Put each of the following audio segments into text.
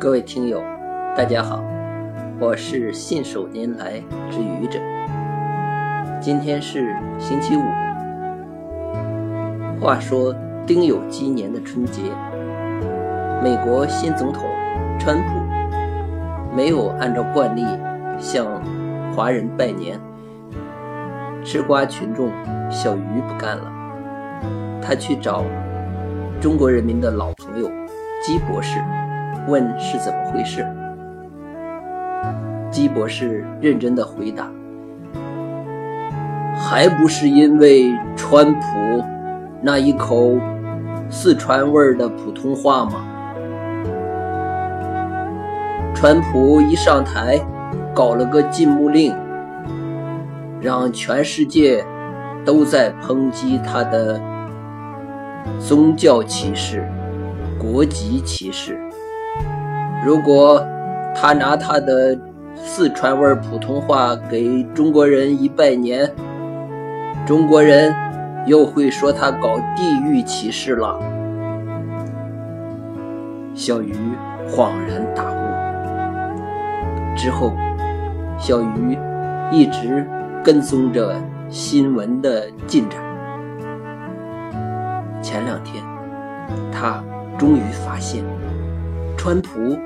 各位听友，大家好，我是信手拈来之愚者。今天是星期五。话说丁酉鸡年的春节，美国新总统川普没有按照惯例向华人拜年，吃瓜群众小鱼不干了，他去找中国人民的老朋友姬博士。问是怎么回事？姬博士认真的回答：“还不是因为川普那一口四川味儿的普通话吗？川普一上台，搞了个禁牧令，让全世界都在抨击他的宗教歧视、国籍歧视。”如果他拿他的四川味普通话给中国人一拜年，中国人又会说他搞地域歧视了。小鱼恍然大悟。之后，小鱼一直跟踪着新闻的进展。前两天，他终于发现。川普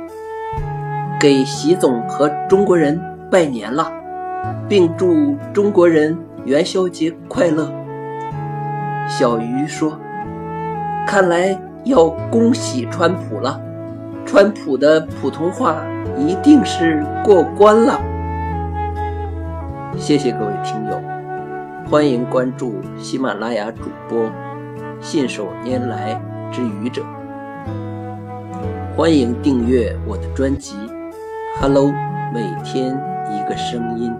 给习总和中国人拜年了，并祝中国人元宵节快乐。小鱼说：“看来要恭喜川普了，川普的普通话一定是过关了。”谢谢各位听友，欢迎关注喜马拉雅主播信手拈来之愚者。欢迎订阅我的专辑《Hello》，每天一个声音。